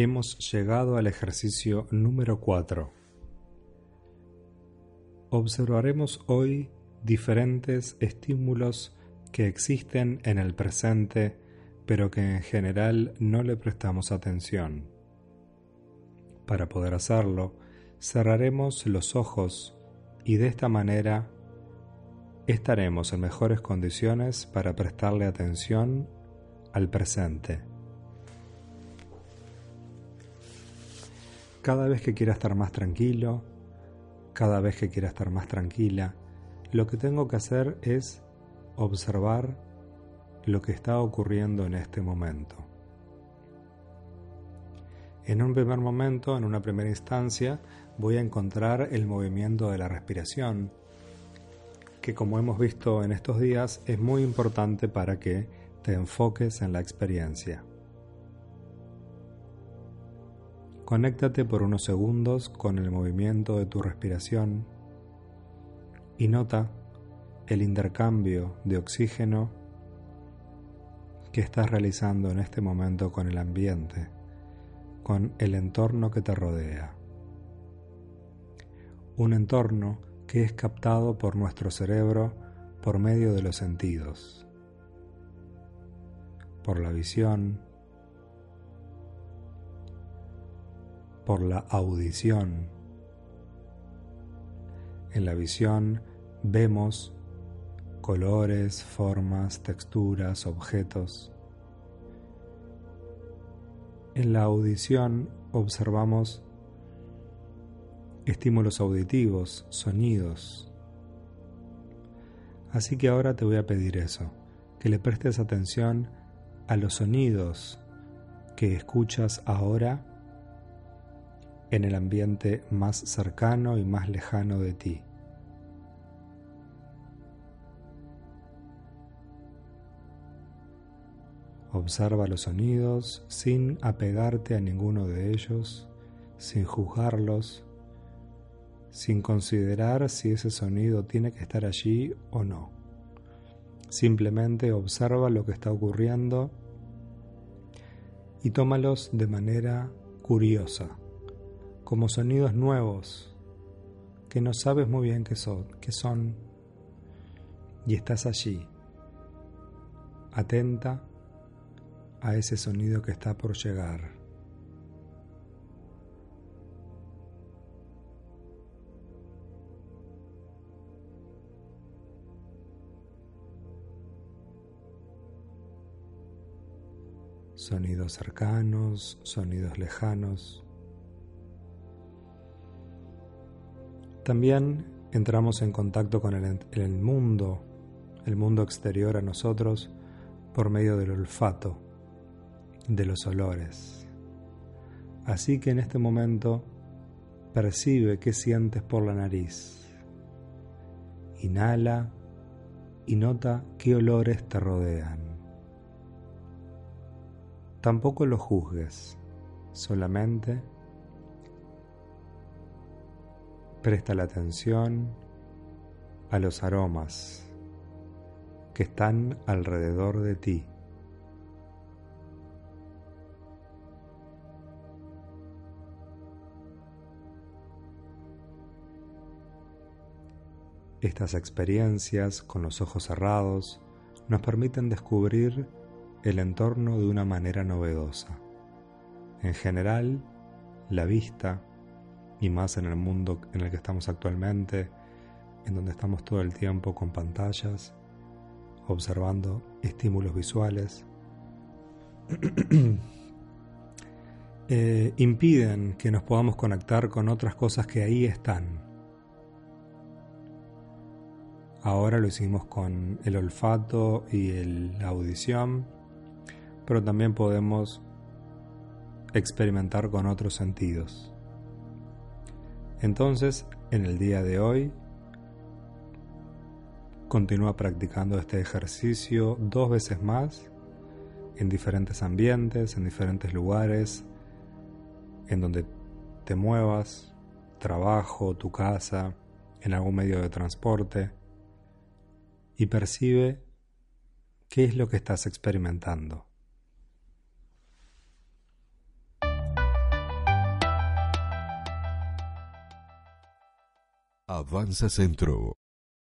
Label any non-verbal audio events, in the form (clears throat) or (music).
Hemos llegado al ejercicio número 4. Observaremos hoy diferentes estímulos que existen en el presente pero que en general no le prestamos atención. Para poder hacerlo, cerraremos los ojos y de esta manera estaremos en mejores condiciones para prestarle atención al presente. Cada vez que quiera estar más tranquilo, cada vez que quiera estar más tranquila, lo que tengo que hacer es observar lo que está ocurriendo en este momento. En un primer momento, en una primera instancia, voy a encontrar el movimiento de la respiración, que como hemos visto en estos días es muy importante para que te enfoques en la experiencia. Conéctate por unos segundos con el movimiento de tu respiración y nota el intercambio de oxígeno que estás realizando en este momento con el ambiente, con el entorno que te rodea. Un entorno que es captado por nuestro cerebro por medio de los sentidos, por la visión, por la audición. En la visión vemos colores, formas, texturas, objetos. En la audición observamos estímulos auditivos, sonidos. Así que ahora te voy a pedir eso, que le prestes atención a los sonidos que escuchas ahora en el ambiente más cercano y más lejano de ti. Observa los sonidos sin apegarte a ninguno de ellos, sin juzgarlos, sin considerar si ese sonido tiene que estar allí o no. Simplemente observa lo que está ocurriendo y tómalos de manera curiosa como sonidos nuevos que no sabes muy bien qué son, qué son y estás allí, atenta a ese sonido que está por llegar. Sonidos cercanos, sonidos lejanos. También entramos en contacto con el, mundo, el mundo exterior a nosotros, por medio del olfato, de los olores. Así que en este momento percibe qué sientes por la nariz. Inhala y nota qué olores te rodean. Tampoco lo juzgues, solamente Presta la atención a los aromas que están alrededor de ti. Estas experiencias con los ojos cerrados nos permiten descubrir el entorno de una manera novedosa. En general, la vista y más en el mundo en el que estamos actualmente, en donde estamos todo el tiempo con pantallas, observando estímulos visuales, (clears throat) eh, impiden que nos podamos conectar con otras cosas que ahí están. Ahora lo hicimos con el olfato y la audición, pero también podemos experimentar con otros sentidos. Entonces, en el día de hoy, continúa practicando este ejercicio dos veces más en diferentes ambientes, en diferentes lugares, en donde te muevas, trabajo, tu casa, en algún medio de transporte, y percibe qué es lo que estás experimentando. Avanza Centro.